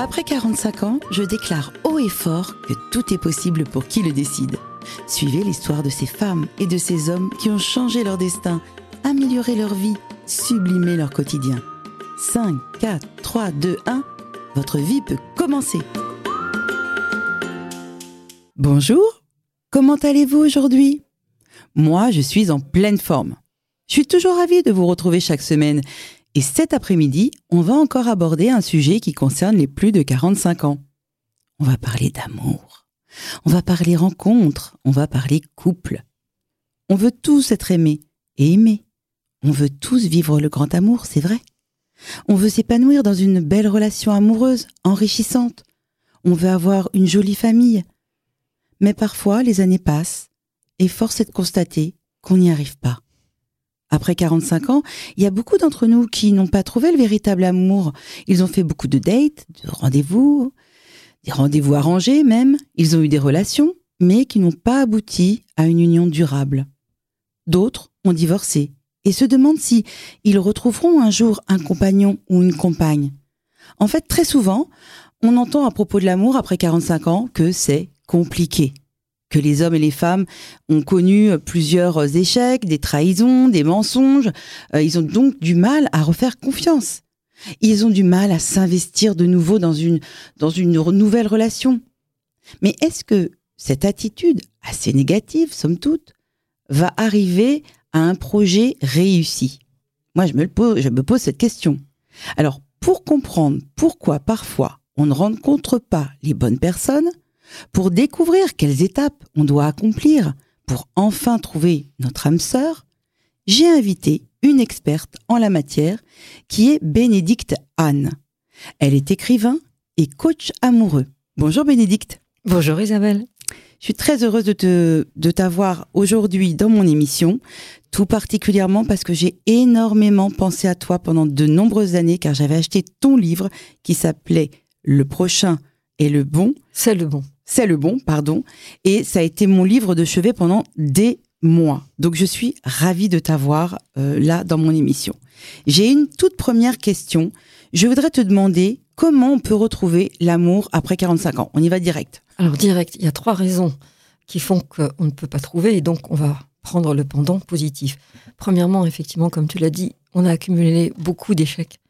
Après 45 ans, je déclare haut et fort que tout est possible pour qui le décide. Suivez l'histoire de ces femmes et de ces hommes qui ont changé leur destin, amélioré leur vie, sublimé leur quotidien. 5, 4, 3, 2, 1, votre vie peut commencer. Bonjour, comment allez-vous aujourd'hui? Moi, je suis en pleine forme. Je suis toujours ravie de vous retrouver chaque semaine. Et cet après-midi, on va encore aborder un sujet qui concerne les plus de 45 ans. On va parler d'amour. On va parler rencontre. On va parler couple. On veut tous être aimés et aimés. On veut tous vivre le grand amour, c'est vrai. On veut s'épanouir dans une belle relation amoureuse, enrichissante. On veut avoir une jolie famille. Mais parfois, les années passent et force est de constater qu'on n'y arrive pas. Après 45 ans, il y a beaucoup d'entre nous qui n'ont pas trouvé le véritable amour. Ils ont fait beaucoup de dates, de rendez-vous, des rendez-vous arrangés même. Ils ont eu des relations, mais qui n'ont pas abouti à une union durable. D'autres ont divorcé et se demandent si ils retrouveront un jour un compagnon ou une compagne. En fait, très souvent, on entend à propos de l'amour après 45 ans que c'est compliqué que les hommes et les femmes ont connu plusieurs échecs, des trahisons, des mensonges. Euh, ils ont donc du mal à refaire confiance. Ils ont du mal à s'investir de nouveau dans une, dans une nouvelle relation. Mais est-ce que cette attitude, assez négative, somme toute, va arriver à un projet réussi? Moi, je me, pose, je me pose cette question. Alors, pour comprendre pourquoi parfois on ne rencontre pas les bonnes personnes, pour découvrir quelles étapes on doit accomplir pour enfin trouver notre âme sœur, j'ai invité une experte en la matière qui est Bénédicte Anne. Elle est écrivain et coach amoureux. Bonjour Bénédicte. Bonjour Isabelle. Je suis très heureuse de, te, de t'avoir aujourd'hui dans mon émission, tout particulièrement parce que j'ai énormément pensé à toi pendant de nombreuses années car j'avais acheté ton livre qui s'appelait Le prochain est le bon. C'est le bon. C'est le bon, pardon. Et ça a été mon livre de chevet pendant des mois. Donc je suis ravie de t'avoir euh, là dans mon émission. J'ai une toute première question. Je voudrais te demander comment on peut retrouver l'amour après 45 ans. On y va direct. Alors direct, il y a trois raisons qui font qu'on ne peut pas trouver et donc on va prendre le pendant positif. Premièrement, effectivement, comme tu l'as dit, on a accumulé beaucoup d'échecs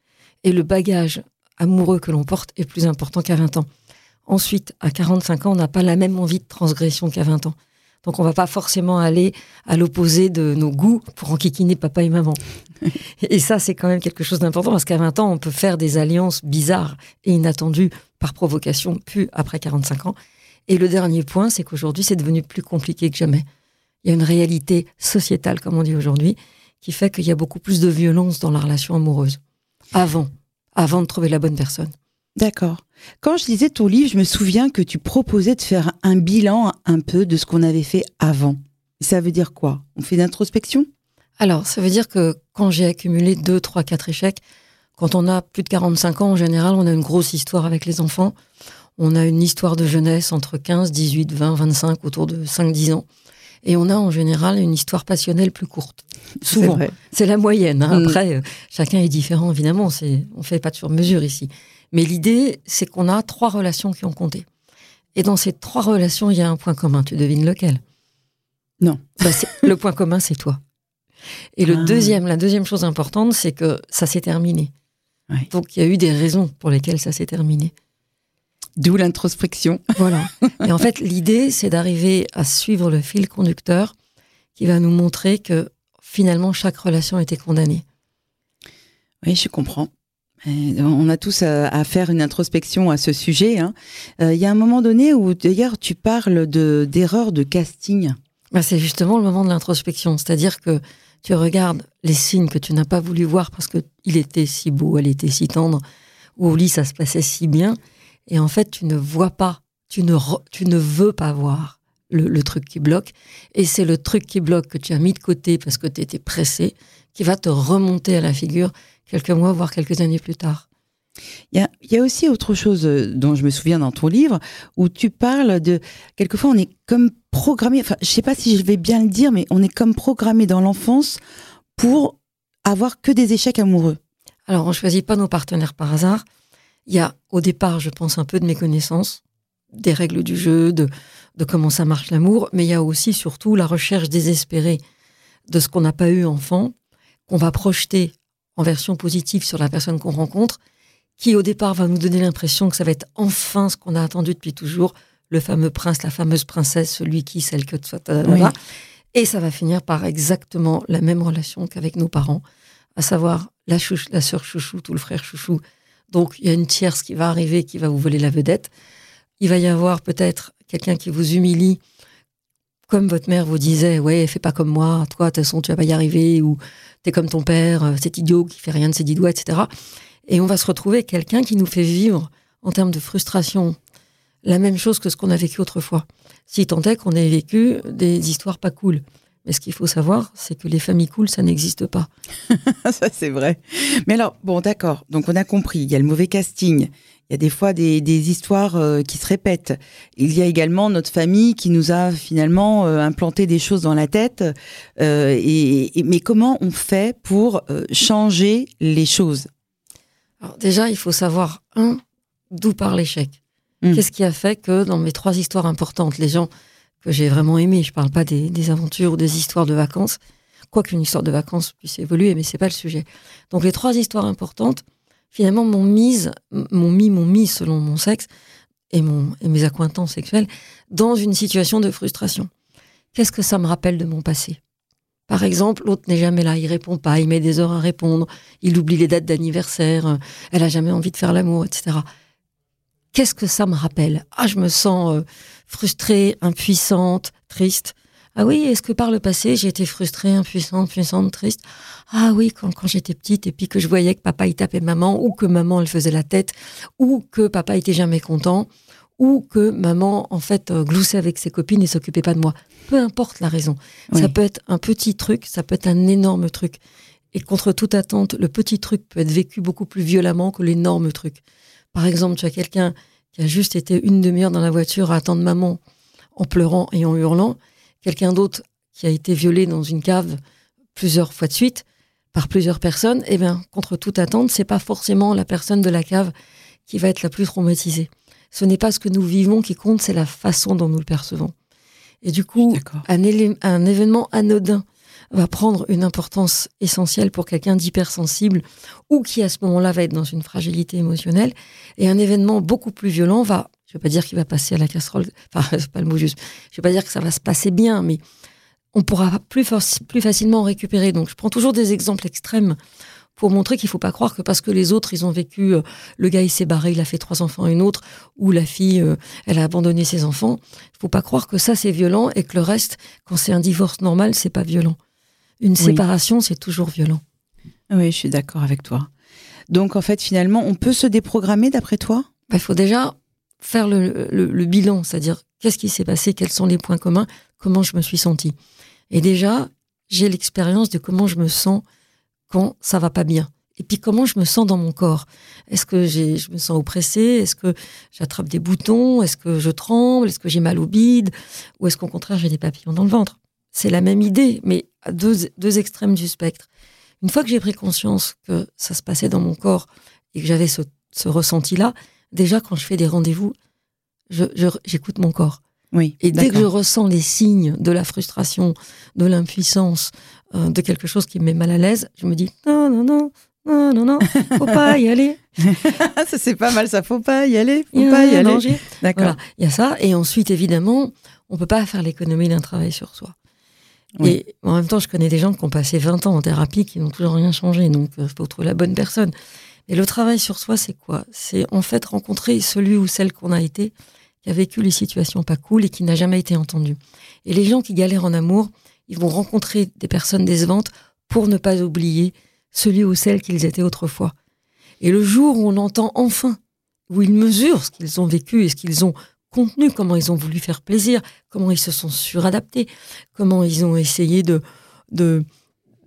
et le bagage amoureux que l'on porte est plus important qu'à 20 ans. Ensuite, à 45 ans, on n'a pas la même envie de transgression qu'à 20 ans. Donc on va pas forcément aller à l'opposé de nos goûts pour enquiquiner papa et maman. et ça, c'est quand même quelque chose d'important parce qu'à 20 ans, on peut faire des alliances bizarres et inattendues par provocation, puis après 45 ans. Et le dernier point, c'est qu'aujourd'hui, c'est devenu plus compliqué que jamais. Il y a une réalité sociétale, comme on dit aujourd'hui, qui fait qu'il y a beaucoup plus de violence dans la relation amoureuse. Avant, avant de trouver la bonne personne. D'accord. Quand je lisais ton livre, je me souviens que tu proposais de faire un bilan un peu de ce qu'on avait fait avant. Ça veut dire quoi? On fait d'introspection? Alors, ça veut dire que quand j'ai accumulé 2, 3, 4 échecs, quand on a plus de 45 ans, en général, on a une grosse histoire avec les enfants. On a une histoire de jeunesse entre 15, 18, 20, 25, autour de 5, 10 ans. Et on a en général une histoire passionnelle plus courte. Souvent. C'est la moyenne. Hein. Mm. Après, euh, chacun est différent, évidemment. On ne fait pas de sur-mesure ici. Mais l'idée, c'est qu'on a trois relations qui ont compté. Et dans ces trois relations, il y a un point commun. Tu devines lequel? Non. Bah, le point commun, c'est toi. Et le ah. deuxième, la deuxième chose importante, c'est que ça s'est terminé. Donc il y a eu des raisons pour lesquelles ça s'est terminé. D'où l'introspection. Voilà. Et en fait, l'idée, c'est d'arriver à suivre le fil conducteur qui va nous montrer que finalement, chaque relation était condamnée. Oui, je comprends. On a tous à, faire une introspection à ce sujet. Hein. Euh, il y a un moment donné où, d'ailleurs, tu parles d'erreurs de, casting. Bah, c'est justement le moment de l'introspection. C'est-à-dire que tu regardes les signes que tu n'as pas voulu voir parce qu'il était si beau, elle était si tendre, ou au lit ça se passait si bien. Et en fait, tu ne vois pas, tu ne, tu ne veux pas voir le, le truc qui bloque. Et c'est le truc qui bloque que tu as mis de côté parce que tu étais pressé qui va te remonter à la figure quelques mois, voire quelques années plus tard. Il y, a, aussi autre chose euh, dont je me souviens dans ton livre, où tu parles de, quelquefois on est comme programmé, enfin je sais pas si je vais bien le dire, mais on est comme programmé dans l'enfance pour avoir que des échecs amoureux. Alors on choisit pas nos partenaires par hasard. Il y a au départ, je pense, un peu de méconnaissance des règles du jeu, de, de comment ça marche l'amour, mais il y a aussi surtout la recherche désespérée de ce qu'on n'a pas eu enfant, qu'on va projeter en version positive sur la personne qu'on rencontre, qui au départ va nous donner l'impression que ça va être enfin ce qu'on a attendu depuis toujours, le fameux prince, la fameuse princesse, celui qui, celle que, soit, et ça va finir par exactement la même relation qu'avec nos parents, à savoir la, la sœur chouchou ou le frère chouchou. Donc il y a une tierce qui va arriver, qui va vous voler la vedette. Il va y avoir peut-être quelqu'un qui vous humilie, comme votre mère vous disait, ouais, fais pas comme moi, toi, de toute façon, tu vas pas y arriver, ou t'es comme ton père, euh, cet idiot qui fait rien de ses dix doigts, etc. Et on va se retrouver quelqu'un qui nous fait vivre, en termes de frustration, la même chose que ce qu'on a vécu autrefois. Si tant est qu'on ait vécu des histoires pas cool. Mais ce qu'il faut savoir, c'est que les familles cool, ça n'existe pas. ça, c'est vrai. Mais alors, bon, d'accord. Donc, on a compris. Il y a le mauvais casting. Il y a des fois des, histoires euh, qui se répètent. Il y a également notre famille qui nous a finalement euh, implanté des choses dans la tête. Euh, et, mais comment on fait pour changer les choses? Alors déjà, il faut savoir, un, d'où part l'échec. Hmm. Qu'est-ce qui a fait que dans mes trois histoires importantes, les gens que j'ai vraiment aimés, je parle pas des, aventures ou des histoires de vacances, quoi qu'une histoire de vacances puisse évoluer, mais c'est pas le sujet. Donc les trois histoires importantes, finalement, m'ont mise, m'ont mis, m'ont mis selon mon sexe et, mon, et mes accointances sexuelles dans une situation de frustration. Qu'est-ce que ça me rappelle de mon passé? Par exemple, l'autre n'est jamais là, il répond pas, il met des heures à répondre, il oublie les dates d'anniversaire, elle a jamais envie de faire l'amour, etc qu'est-ce que ça me rappelle? Ah, je me sens euh, frustrée, impuissante, triste. Ah oui, est-ce que par le passé, j'ai été frustrée, impuissante, puissante, triste? Ah oui, quand, quand j'étais petite et puis que je voyais que papa il tapait maman, ou que maman elle faisait la tête, ou que papa était jamais content, ou que maman en fait euh, gloussait avec ses copines et s'occupait pas de moi. Peu importe la raison. Ça peut être un petit truc, ça peut être un énorme truc. Et contre toute attente, le petit truc peut être vécu beaucoup plus violemment que l'énorme truc. Par exemple, tu as quelqu'un qui a juste été une demi-heure dans la voiture à attendre maman en pleurant et en hurlant, quelqu'un d'autre qui a été violé dans une cave plusieurs fois de suite par plusieurs personnes, eh bien, contre toute attente, c'est pas forcément la personne de la cave qui va être la plus traumatisée. Ce n'est pas ce que nous vivons qui compte, c'est la façon dont nous le percevons. Et du coup, un, un événement anodin va prendre une importance essentielle pour quelqu'un d'hypersensible ou qui à ce moment-là va être dans une fragilité émotionnelle. Et un événement beaucoup plus violent va, je ne vais pas dire qu'il va passer à la casserole, enfin c'est pas le mot juste, je ne vais pas dire que ça va se passer bien, mais on pourra plus, plus facilement en récupérer. Donc je prends toujours des exemples extrêmes pour montrer qu'il faut pas croire que parce que les autres ils ont vécu, euh, le gars il s'est barré, il a fait trois enfants à une autre, ou la fille euh, elle a abandonné ses enfants, il faut pas croire que ça c'est violent et que le reste, quand c'est un divorce normal, c'est pas violent. Une séparation, c'est toujours violent. Oui, je suis d'accord avec toi. Donc, en fait, finalement, on peut se déprogrammer d'après toi? Bah, Il faut déjà faire le, bilan, c'est-à-dire qu'est-ce qui s'est passé, quels sont les points communs, comment je me suis sentie. Et déjà, j'ai l'expérience de comment je me sens quand ça va pas bien. Et puis comment je me sens dans mon corps. Est-ce que je me sens oppressée? Est-ce que j'attrape des boutons? Est-ce que je tremble? Est-ce que j'ai mal au bide? Ou est-ce qu'au contraire j'ai des papillons dans le ventre? C'est la même idée, mais à deux, extrêmes du spectre. Une fois que j'ai pris conscience que ça se passait dans mon corps et que j'avais ce, ressenti-là, déjà quand je fais des rendez-vous, j'écoute mon corps. Oui, et dès que je ressens les signes de la frustration, de l'impuissance, euh, de quelque chose qui me met mal à l'aise, je me dis non, non, non, non, non, non, faut pas y aller. ça c'est pas mal, ça faut pas y aller, faut pas y aller. D'accord. Il y a ça, et ensuite évidemment, on peut pas faire l'économie d'un travail sur soi. Et en même temps, je connais des gens qui ont passé 20 ans en thérapie qui n'ont toujours rien changé. Donc, il euh, faut trouver la bonne personne. Et le travail sur soi, c'est quoi? C'est en fait rencontrer celui ou celle qu'on a été, qui a vécu les situations pas cool et qui n'a jamais été entendu. Et les gens qui galèrent en amour, ils vont rencontrer des personnes décevantes pour ne pas oublier celui ou celle qu'ils étaient autrefois. Et le jour où on entend enfin, où ils mesurent ce qu'ils ont vécu et ce qu'ils ont contenu, comment ils ont voulu faire plaisir, comment ils se sont suradaptés, comment ils ont essayé de, de,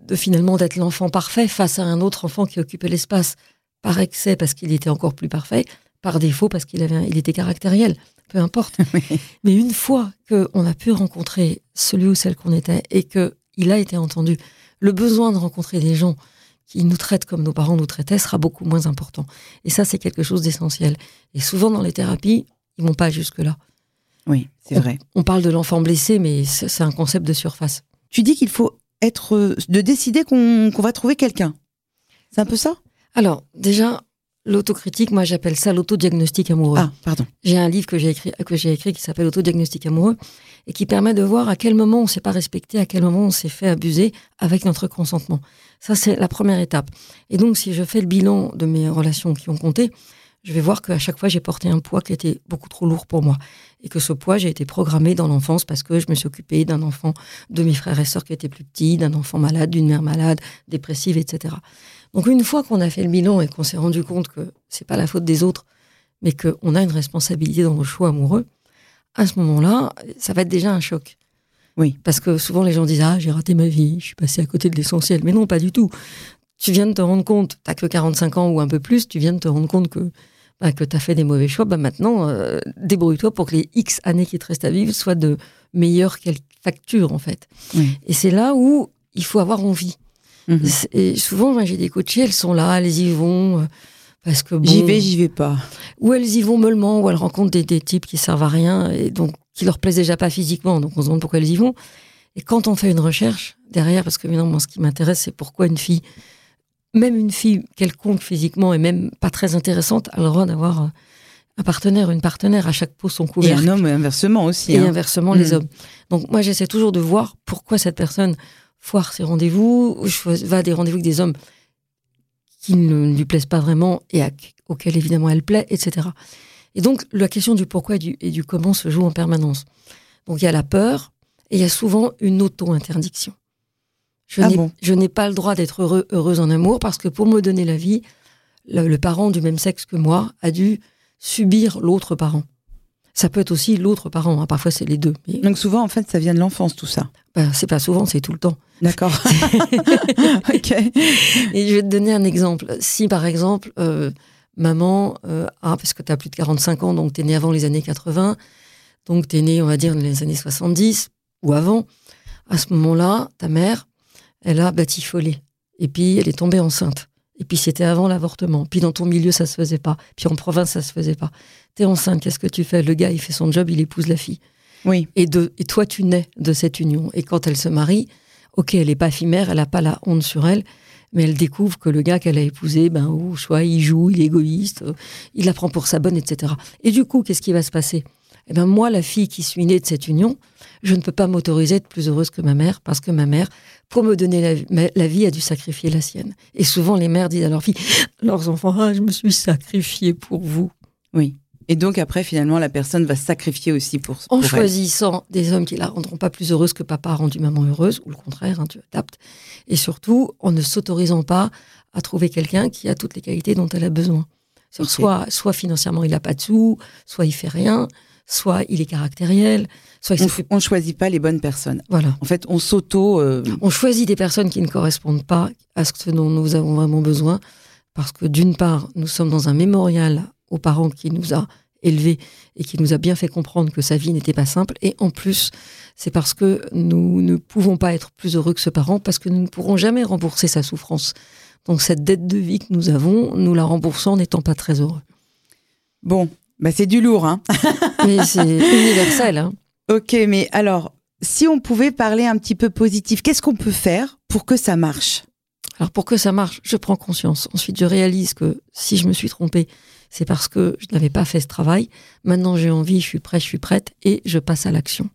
de finalement d'être l'enfant parfait face à un autre enfant qui occupait l'espace par excès parce qu'il était encore plus parfait, par défaut parce qu'il avait, il était caractériel, peu importe. Mais une fois qu'on a pu rencontrer celui ou celle qu'on était et que il a été entendu, le besoin de rencontrer des gens qui nous traite comme nos parents nous traitaient sera beaucoup moins important. Et ça, c'est quelque chose d'essentiel. Et souvent dans les thérapies, ils vont pas jusque-là. Oui, c'est vrai. On parle de l'enfant blessé, mais c'est un concept de surface. Tu dis qu'il faut être, de décider qu'on va trouver quelqu'un. C'est un peu ça? Alors, déjà, L'autocritique, moi j'appelle ça l'autodiagnostic amoureux. Ah, pardon. J'ai un livre que j'ai écrit, que j'ai écrit qui s'appelle Autodiagnostic amoureux et qui permet de voir à quel moment on s'est pas respecté, à quel moment on s'est fait abuser avec notre consentement. Ça, c'est la première étape. Et donc, si je fais le bilan de mes relations qui ont compté, je vais voir qu'à chaque fois, j'ai porté un poids qui était beaucoup trop lourd pour moi. Et que ce poids, j'ai été programmé dans l'enfance parce que je me suis occupée d'un enfant, de mes frères et sœurs qui étaient plus petits, d'un enfant malade, d'une mère malade, dépressive, etc. Donc une fois qu'on a fait le bilan et qu'on s'est rendu compte que c'est pas la faute des autres, mais qu'on a une responsabilité dans nos choix amoureux, à ce moment-là, ça va être déjà un choc. Oui. Parce que souvent les gens disent Ah, j'ai raté ma vie, je suis passé à côté de l'essentiel. Mais non, pas du tout. Tu viens de te rendre compte, t'as que 45 ans ou un peu plus, tu viens de te rendre compte que, bah, que tu as fait des mauvais choix. Bah, maintenant, euh, débrouille-toi pour que les X années qui te restent à vivre soient de meilleures factures, en fait. Et c'est là où il faut avoir envie. Mhm. Et souvent, moi, j'ai des coachées, elles sont là, elles y vont. Euh, parce que j'y vais, j'y vais pas. Ou elles y vont mollement, ou elles rencontrent des, des, types qui servent à rien et donc qui leur plaisent déjà pas physiquement. Donc on se demande pourquoi elles y vont. Et quand on fait une recherche derrière, parce que évidemment, moi, ce qui m'intéresse, c'est pourquoi une fille, même une fille quelconque physiquement et même pas très intéressante, a le droit d'avoir euh, un partenaire, une partenaire à chaque peau son couvercle. Et un homme, inversement aussi. Et hein. inversement, les mm. hommes. Donc moi, j'essaie toujours de voir pourquoi cette personne foire ses rendez-vous, va à des rendez-vous avec des hommes qui ne lui plaisent pas vraiment et auxquels évidemment elle plaît, etc. Et donc la question du pourquoi et du, comment se joue en permanence. Donc il y a la peur et il y a souvent une auto-interdiction. Je ah n'ai pas le droit d'être heureux, heureuse en amour parce que pour me donner la vie, le parent du même sexe que moi a dû subir l'autre parent. Ça peut être aussi l'autre parent, hein. parfois c'est les deux. Donc souvent, en fait, ça vient de l'enfance, tout ça ben, C'est pas souvent, c'est tout le temps. D'accord. ok. Et je vais te donner un exemple. Si par exemple, euh, maman, euh, ah, parce que tu as plus de 45 ans, donc tu es né avant les années 80, donc tu es né, on va dire, dans les années 70 ou avant, à ce moment-là, ta mère, elle a batifolé. Et puis, elle est tombée enceinte. Et puis c'était avant l'avortement. Puis dans ton milieu, ça se faisait pas. Puis en province, ça se faisait pas. T'es enceinte, qu'est-ce que tu fais? Le gars, il fait son job, il épouse la fille. Oui. Et, de, et toi, tu nais de cette union. Et quand elle se marie, ok, elle n'est pas fimère, elle n'a pas la honte sur elle, mais elle découvre que le gars qu'elle a épousé, ben, ou soit il joue, il est égoïste, euh, il la prend pour sa bonne, etc. Et du coup, qu'est-ce qui va se passer? Eh ben moi, la fille qui suis née de cette union, je ne peux pas m'autoriser à être plus heureuse que ma mère, parce que ma mère pour me donner la, vie, a dû sacrifier la sienne. Et souvent, les mères disent à leurs filles, leurs enfants, ah, je me suis sacrifiée pour vous. Oui. Et donc après, finalement, la personne va sacrifier aussi pour En choisissant des hommes qui la rendront pas plus heureuse que papa a rendu maman heureuse, ou le contraire, hein, tu adaptes. Et surtout, en ne s'autorisant pas à trouver quelqu'un qui a toutes les qualités dont elle a besoin. Soit, soit financièrement, il n'a pas de sous, soit il fait rien, soit il est caractériel, soit on, ne choisit pas les bonnes personnes. Voilà. En fait, on s'auto. Euh, on choisit des personnes qui ne correspondent pas à ce dont nous avons vraiment besoin, parce que d'une part, nous sommes dans un mémorial aux parents qui nous a élevés et qui nous a bien fait comprendre que sa vie n'était pas simple, et en plus, c'est parce que nous ne pouvons pas être plus heureux que ce parent, parce que nous ne pourrons jamais rembourser sa souffrance. Donc cette dette de vie que nous avons, nous la remboursons en n'étant pas très heureux. Bon, bah c'est du lourd, hein. mais c'est universel. Hein. Ok, mais alors, si on pouvait parler un petit peu positif, qu'est-ce qu'on peut faire pour que ça marche? Alors pour que ça marche, je prends conscience. Ensuite, je réalise que si je me suis trompée, c'est parce que je n'avais pas fait ce travail. Maintenant, j'ai envie, je suis prête, je suis prête, et je passe à l'action.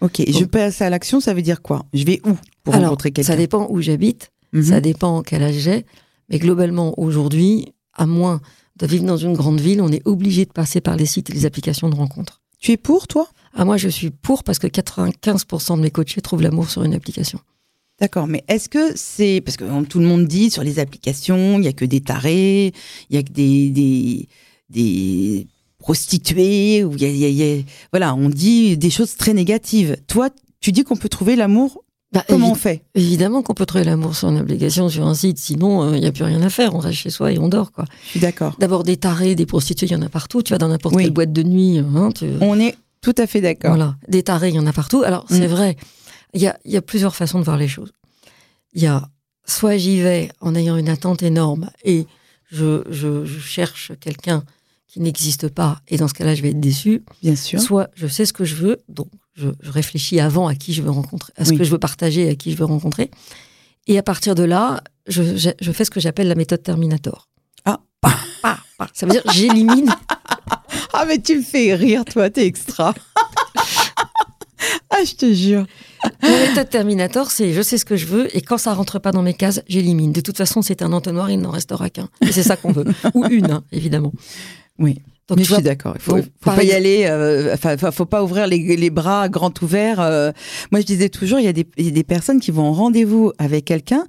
Ok, je passe à l'action, ça veut dire quoi? Je vais où pour rencontrer quelqu'un? Ça dépend où j'habite, mhm. ça dépend quel âge j'ai, mais globalement, aujourd'hui, à moins de vivre dans une grande ville, on est obligé de passer par les sites et les applications de rencontres. Tu es pour, toi? Ah, Moi, je suis pour parce que 95% de mes coachés trouvent l'amour sur une application. D'accord, mais est-ce que c'est parce que tout le monde dit sur les applications, il y a que des tarés, il y a que des des, prostituées, ou il y, a, voilà, on dit des choses très négatives. Toi, tu dis qu'on peut trouver l'amour bah, Comment on fait? Évidemment qu'on peut trouver l'amour sur une application, sur un site, sinon il euh, n'y a plus rien à faire, on reste chez soi et on dort. quoi. Je suis d'accord. D'abord des tarés, des prostituées, il y en a partout, tu vas dans n'importe quelle boîte de nuit. Hein, on est tout à fait d'accord. Voilà, des tarés, il y en a partout. Alors c'est mm. vrai, il y a, y a, plusieurs façons de voir les choses. Il y a soit j'y vais en ayant une attente énorme et je, je, je cherche quelqu'un qui n'existe pas, et dans ce cas-là, je vais être déçu. Bien sûr. Soit je sais ce que je veux, donc je, je réfléchis avant à qui je veux rencontrer, à ce Oui. que je veux partager, à qui je veux rencontrer. Et à partir de là, je, je, je fais ce que j'appelle la méthode Terminator. Ah. Ça veut dire j'élimine. Ah, mais tu me fais rire, toi, t'es extra. ah, je te jure. La méthode Terminator, c'est je sais ce que je veux et quand ça rentre pas dans mes cases, j'élimine. De toute façon, c'est un entonnoir, il n'en restera qu'un. Et c'est ça qu'on veut. Ou une, hein, évidemment. Oui. Donc, mais tu je suis d'accord. Il faut, donc, faut pas y aller. euh, Enfin, faut- pas ouvrir les, les bras grands ouverts. euh. moi, je disais toujours, il y, a des- il y a des personnes qui vont en rendez-vous avec quelqu'un,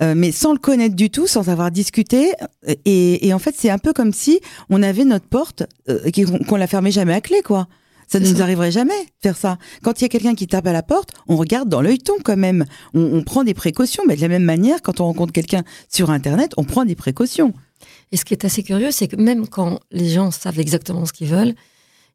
euh, mais sans le connaître du tout, sans avoir discuté. euh, Et, et en fait, c'est un peu comme si on avait notre porte, qu'on la fermait jamais à clé, quoi. Ça ne nous arriverait jamais faire ça. Quand il y a quelqu'un qui tape à la porte, on regarde dans l'œilleton quand même. On, on prend des précautions. Mais de la même manière, quand on rencontre quelqu'un sur Internet, on prend des précautions. Et ce qui est assez curieux, c'est que même quand les gens savent exactement ce qu'ils veulent,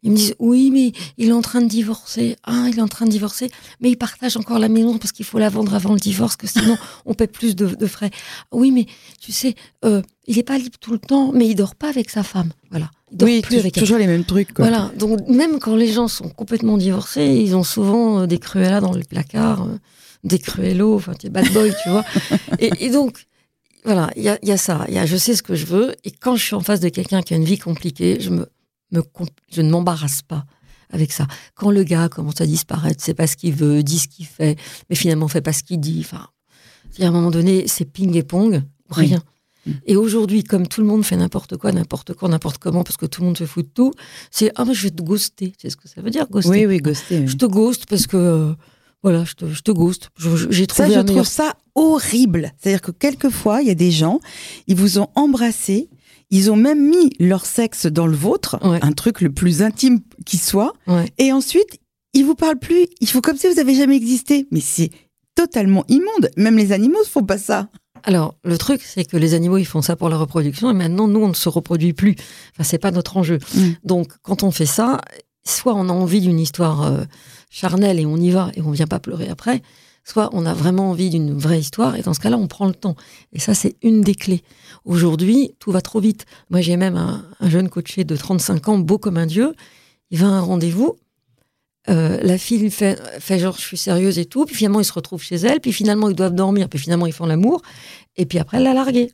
ils me disent oui, mais il est en train de divorcer. Ah, il est en train de divorcer, mais il partage encore la maison parce qu'il faut la vendre avant le divorce, que sinon on paie plus de, de frais. Oui, mais tu sais, euh, il est pas libre tout le temps, mais il dort pas avec sa femme. Voilà, il dort oui, plus avec elle. toujours les mêmes trucs. Quoi. Voilà, donc même quand les gens sont complètement divorcés, ils ont souvent euh, des cruellas dans le placard, euh, des cruellos, enfin des bad boys, tu vois. Et, et donc, voilà, il y a, il y a ça, y a je sais ce que je veux, et quand je suis en face de quelqu'un qui a une vie compliquée, je, me, je ne m'embarrasse pas avec ça. Quand le gars commence à disparaître, c'est pas ce qu'il veut, dit ce qu'il fait, mais finalement fait pas ce qu'il dit, enfin, a un moment donné, c'est ping et pong, Oui. rien. Et aujourd'hui, comme tout le monde fait n'importe quoi, n'importe quand, n'importe comment, parce que tout le monde se fout de tout, c'est ah mais je vais te ghoster. C'est ce que ça veut dire ghoster? Oui, oui, ghosté. oui. Je te ghost parce que euh, voilà, je te, je te ghost. Je- je- J'ai Ça, trouvé je un meilleur. trouve ça horrible. C'est-à-dire que quelquefois, il y a des gens, ils vous ont embrassé, ils ont même mis leur sexe dans le vôtre, Ouais. un truc le plus intime qui soit, Ouais. et ensuite, ils vous parlent plus. Il faut comme si vous avez jamais existé. Mais c'est totalement immonde. Même les animaux ne font pas ça. Alors le truc, c'est que les animaux ils font ça pour la reproduction et maintenant nous on ne se reproduit plus. Enfin c'est pas notre enjeu. Mm. Donc quand on fait ça, soit on a envie d'une histoire euh, charnelle et on y va et on vient pas pleurer après, soit on a vraiment envie d'une vraie histoire et dans ce cas-là on prend le temps. Et ça c'est une des clés. Aujourd'hui tout va trop vite. Moi j'ai même un, un jeune coaché de 35 ans, beau comme un dieu. Il va à un rendez-vous. euh, la fille fait, fait genre je suis sérieuse et tout, puis finalement il se retrouve chez elle, puis finalement ils doivent dormir, puis finalement ils font l'amour, et puis après elle l'a largué.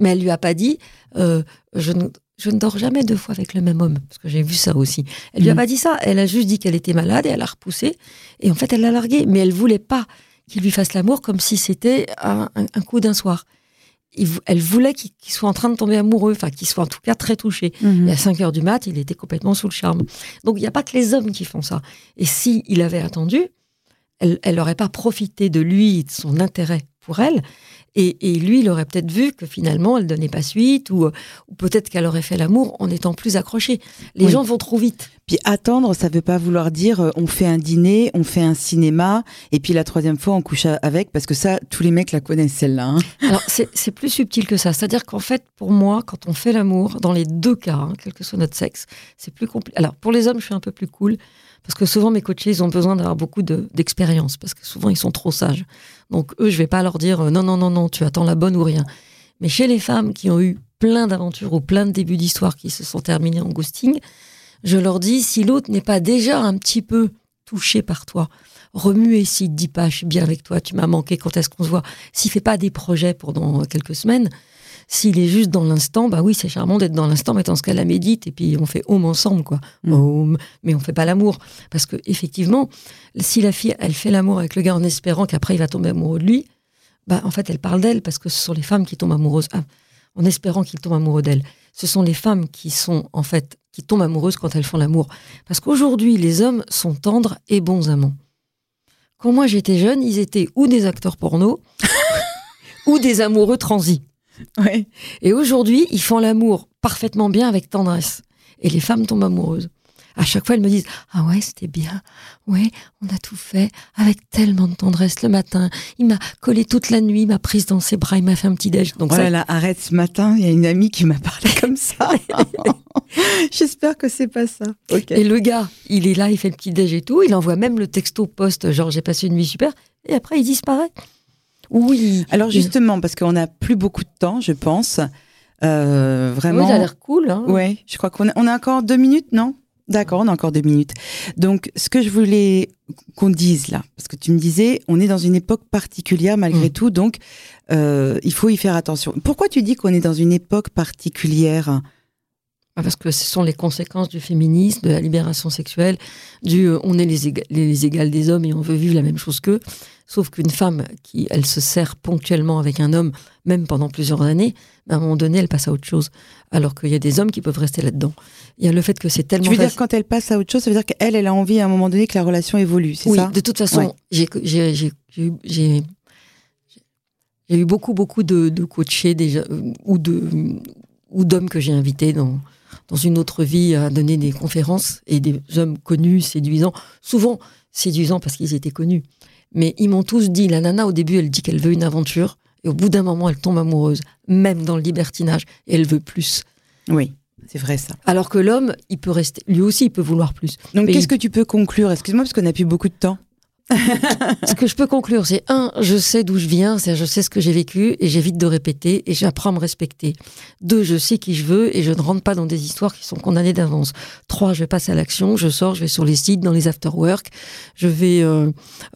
Mais elle lui a pas dit euh, je, je ne dors jamais deux fois avec le même homme, parce que j'ai vu ça aussi. Elle lui a Mhm. pas dit ça, elle a juste dit qu'elle était malade et elle a repoussé, et en fait elle l'a largué, mais elle voulait pas qu'il lui fasse l'amour comme si c'était un, un- un coup d'un soir. Il elle voulait qu'il soit en train de tomber amoureux, enfin qu'il soit en tout cas très touché. Et à 5 heures du mat, il était complètement sous le charme. Donc il n'y a pas que les hommes qui font ça. Et si il avait attendu, elle n'aurait pas profité de lui de son intérêt pour elle. Et, et lui, il aurait peut-être vu que finalement, elle donnait pas suite, ou, ou peut-être qu'elle aurait fait l'amour en étant plus accrochée. Les Oui. gens vont trop vite. Puis attendre, ça veut pas vouloir dire euh, on fait un dîner, on fait un cinéma, et puis la troisième fois on couche avec, parce que ça, tous les mecs la connaissent celle-là. hein. Alors, c'est c'est plus subtil que ça. C'est-à-dire qu'en fait, pour moi, quand on fait l'amour, dans les deux cas, hein, quel que soit notre sexe, c'est plus compliqué. Alors, pour les hommes, je suis un peu plus cool, parce que souvent, mes coachés, ils ont besoin d'avoir beaucoup de- d'expérience, parce que souvent, ils sont trop sages. Donc, eux, je vais pas leur dire euh, non, non, non, non, tu attends la bonne ou rien. Mais chez les femmes qui ont eu plein d'aventures ou plein de débuts d'histoire qui se sont terminés en ghosting, je leur dis, si l'autre n'est pas déjà un petit peu touché par toi, remué s'il te dit pas, je suis bien avec toi, tu m'as manqué, quand est-ce qu'on se voit, s'il fait pas des projets pendant quelques semaines, s'il est juste dans l'instant, bah oui, c'est charmant d'être dans l'instant, mais dans ce cas-là, médite et puis on fait home ensemble, quoi. Mm. Home, mais on fait pas l'amour. Parce que, effectivement, si la fille, elle fait l'amour avec le gars en espérant qu'après il va tomber amoureux de lui, bah en fait, elle parle d'elle parce que ce sont les femmes qui tombent amoureuses, ah, en espérant qu'il tombe amoureux d'elle. Ce sont les femmes qui sont, en fait, qui tombent amoureuses quand elles font l'amour. Parce qu'aujourd'hui, les hommes sont tendres et bons amants. Quand moi j'étais jeune, ils étaient ou des acteurs porno, ou des amoureux transis. Ouais. Et aujourd'hui, ils font l'amour parfaitement bien avec tendresse. Et les femmes tombent amoureuses. À chaque fois, elles me disent Ah ouais, c'était bien. Ouais, on a tout fait avec tellement de tendresse le matin. Il m'a collé toute la nuit, il m'a prise dans ses bras, il m'a fait un petit déj. Donc Oh ça, là là, arrête ce matin, il y a une amie qui m'a parlé comme ça. J'espère que c'est pas ça. Et le gars, il est là, il fait le petit déj et tout. Il envoie même le texto post, genre j'ai passé une nuit super. Et après, il disparaît. Oui. Alors justement, parce qu'on n'a plus beaucoup de temps, je pense. Euh, vraiment. Oui, ça a l'air cool. Hein. Ouais, je crois qu'on a, on a encore deux minutes, non? D'accord, on a encore deux minutes. Donc, ce que je voulais qu'on dise là, parce que tu me disais, on est dans une époque particulière malgré Mm. tout, donc euh, il faut y faire attention. Pourquoi tu dis qu'on est dans une époque particulière? Ah, Parce que ce sont les conséquences du féminisme, de la libération sexuelle, du euh, on est les, éga- les égales des hommes et on veut vivre la même chose qu'eux. Sauf qu'une femme qui, elle se sert ponctuellement avec un homme, même pendant plusieurs années, ben, à un moment donné, elle passe à autre chose. Alors qu'il y a des hommes qui peuvent rester là-dedans. Il y a le fait que c'est tellement Tu veux dire quand elle passe à autre chose, ça veut dire qu'elle, elle a envie à un moment donné que la relation évolue, c'est oui, ça? de toute façon, Ouais. eu- j'ai eu beaucoup, beaucoup de, de coachés déjà, euh, ou de ou d'hommes que j'ai invités dans, dans une autre vie à donner des conférences et des hommes connus, séduisants, souvent séduisants parce qu'ils étaient connus. Mais ils m'ont tous dit, la nana au début, elle dit qu'elle veut une aventure et au bout d'un moment, elle tombe amoureuse, même dans le libertinage, et elle veut plus. Oui, c'est vrai ça. Alors que l'homme, il peut rester, lui aussi, il peut vouloir plus. Donc qu'est-ce il- que tu peux conclure? Excuse-moi parce qu'on n'a plus beaucoup de temps. Ce que je peux conclure, c'est un, je sais d'où je viens, c'est je sais ce que j'ai vécu et j'évite de répéter et j'apprends à me respecter. Deux, je sais qui je veux et je ne rentre pas dans des histoires qui sont condamnées d'avance. Trois, je passe à l'action, je sors, je vais sur les sites, dans les after-work, je vais euh,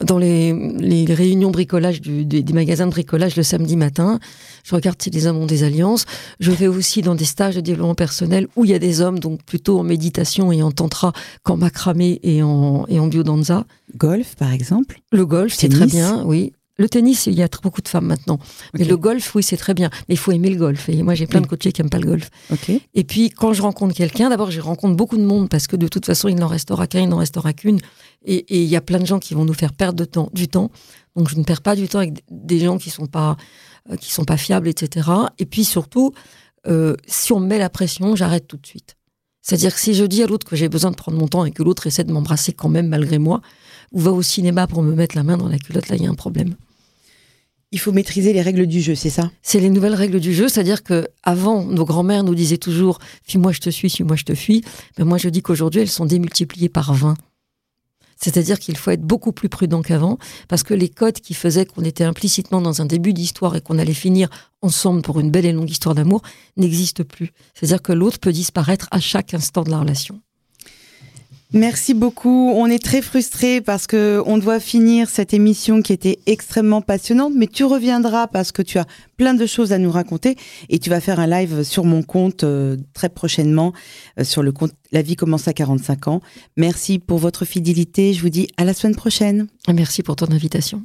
dans les, les réunions bricolage du- des, des magasins de bricolage le samedi matin. Je regarde si les hommes ont des alliances. Je vais aussi dans des stages de développement personnel où il y a des hommes, donc plutôt en méditation et en tantra qu'en macramé et en, et en biodanza. Golf, par exemple. Le golf, c'est très bien, oui. Le tennis, il y a très beaucoup de femmes maintenant. Mais le golf, oui, c'est très bien. Mais il faut aimer le golf. Et moi, j'ai plein de coachés qui n'aiment pas le golf. Et puis, quand je rencontre quelqu'un, d'abord, je rencontre beaucoup de monde parce que de toute façon, il n'en restera qu'un, il n'en restera qu'une. Et il y a plein de gens qui vont nous faire perdre de temps, du temps. Donc, je ne perds pas du temps avec des gens qui sont pas, euh, qui sont pas fiables, etc. Et puis, surtout, euh, si on me met la pression, j'arrête tout de suite. C'est-à-dire que si je dis à l'autre que j'ai besoin de prendre mon temps et que l'autre essaie de m'embrasser quand même malgré moi, ou va au cinéma pour me mettre la main dans la culotte, là, il y a un problème. Il faut maîtriser les règles du jeu, c'est ça? C'est les nouvelles règles du jeu, c'est-à-dire que avant, nos grands-mères nous disaient toujours "Fuis-moi, je te suis, suis-moi, je te fuis". Mais moi, je dis qu'aujourd'hui, elles sont démultipliées par 20. C'est-à-dire qu'il faut être beaucoup plus prudent qu'avant, parce que les codes qui faisaient qu'on était implicitement dans un début d'histoire et qu'on allait finir ensemble pour une belle et longue histoire d'amour n'existent plus. C'est-à-dire que l'autre peut disparaître à chaque instant de la relation. Merci beaucoup. On est très frustrés parce que on doit finir cette émission qui était extrêmement passionnante, mais tu reviendras parce que tu as plein de choses à nous raconter et tu vas faire un live sur mon compte euh, très prochainement euh, sur le compte La vie commence à 45 ans. Merci pour votre fidélité. Je vous dis à la semaine prochaine. Merci pour ton invitation.